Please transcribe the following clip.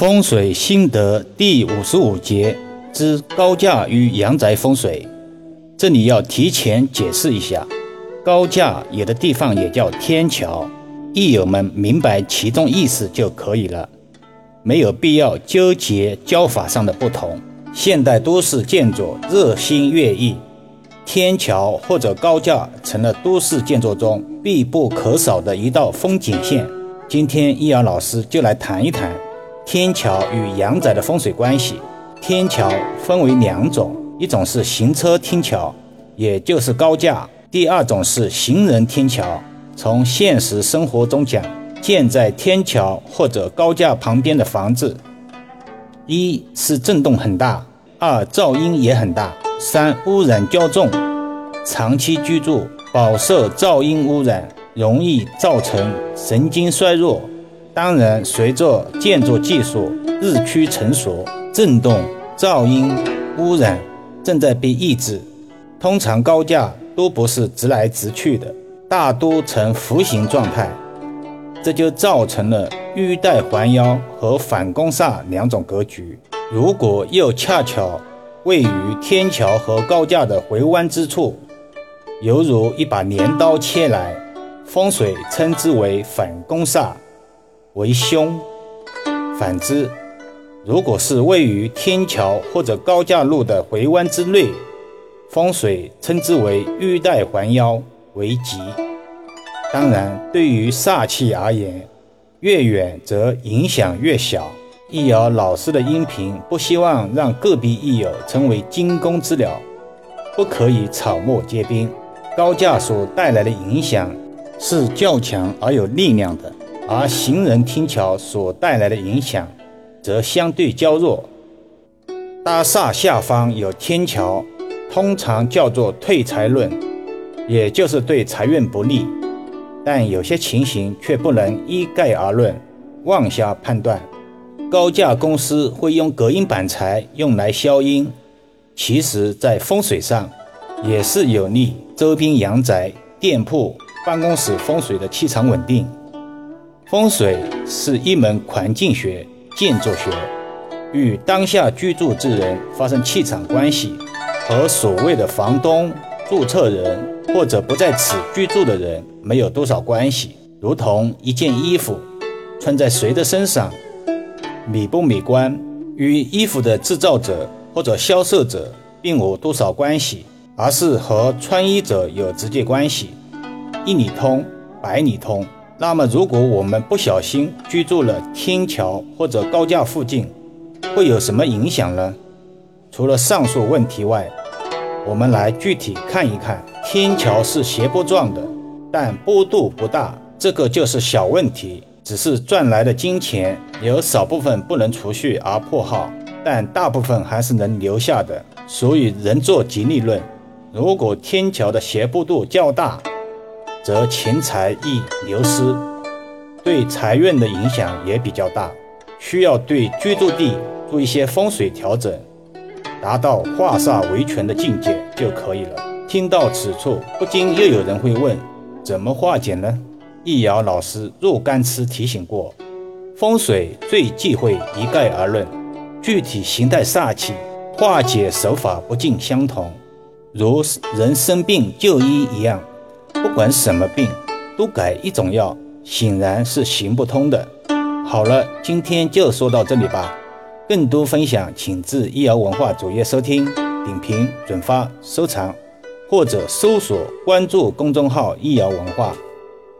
风水心得第五十五节之高架与阳宅风水。这里要提前解释一下，高架有的地方也叫天桥，益友们明白其中意思就可以了，没有必要纠结教法上的不同。现代都市建筑日新月异，天桥或者高架成了都市建筑中必不可少的一道风景线。今天易遥老师就来谈一谈。天桥与阳宅的风水关系，天桥分为两种，一种是行车天桥，也就是高架；第二种是行人天桥。从现实生活中讲，建在天桥或者高架旁边的房子，一是震动很大，二噪音也很大，三污染较重，长期居住饱受噪音污染，容易造成神经衰弱。当然，随着建筑技术日趋成熟，震动、噪音、污染正在被抑制。通常高架都不是直来直去的，大多呈弧形状态，这就造成了玉带环腰和反攻煞两种格局。如果又恰巧位于天桥和高架的回弯之处，犹如一把镰刀切来，风水称之为反攻煞。为凶。反之，如果是位于天桥或者高架路的回弯之内，风水称之为玉带环腰，为吉。当然，对于煞气而言，越远则影响越小。易遥老师的音频不希望让个别易友成为惊弓之鸟，不可以草木皆兵。高架所带来的影响是较强而有力量的。而行人天桥所带来的影响，则相对较弱。大厦下方有天桥，通常叫做退财论，也就是对财运不利。但有些情形却不能一概而论，妄下判断。高架公司会用隔音板材用来消音，其实在风水上也是有利周边阳宅、店铺、办公室风水的气场稳定。风水是一门环境学、建筑学，与当下居住之人发生气场关系，和所谓的房东、注册人或者不在此居住的人没有多少关系。如同一件衣服穿在谁的身上，美不美观，与衣服的制造者或者销售者并无多少关系，而是和穿衣者有直接关系。一里通，百里通。那么，如果我们不小心居住了天桥或者高架附近，会有什么影响呢？除了上述问题外，我们来具体看一看。天桥是斜坡状的，但坡度不大，这个就是小问题。只是赚来的金钱有少部分不能储蓄而破耗，但大部分还是能留下的。所以人做吉利论，如果天桥的斜坡度较大，则钱财易流失，对财运的影响也比较大，需要对居住地做一些风水调整，达到化煞为权的境界就可以了。听到此处，不禁又有人会问：怎么化解呢？易遥老师若干次提醒过，风水最忌讳一概而论，具体形态煞气化解手法不尽相同，如人生病就医一样。不管什么病，都改一种药，显然是行不通的。好了，今天就说到这里吧。更多分享，请至医疗文化主页收听、点评、转发、收藏，或者搜索关注公众号“医疗文化”。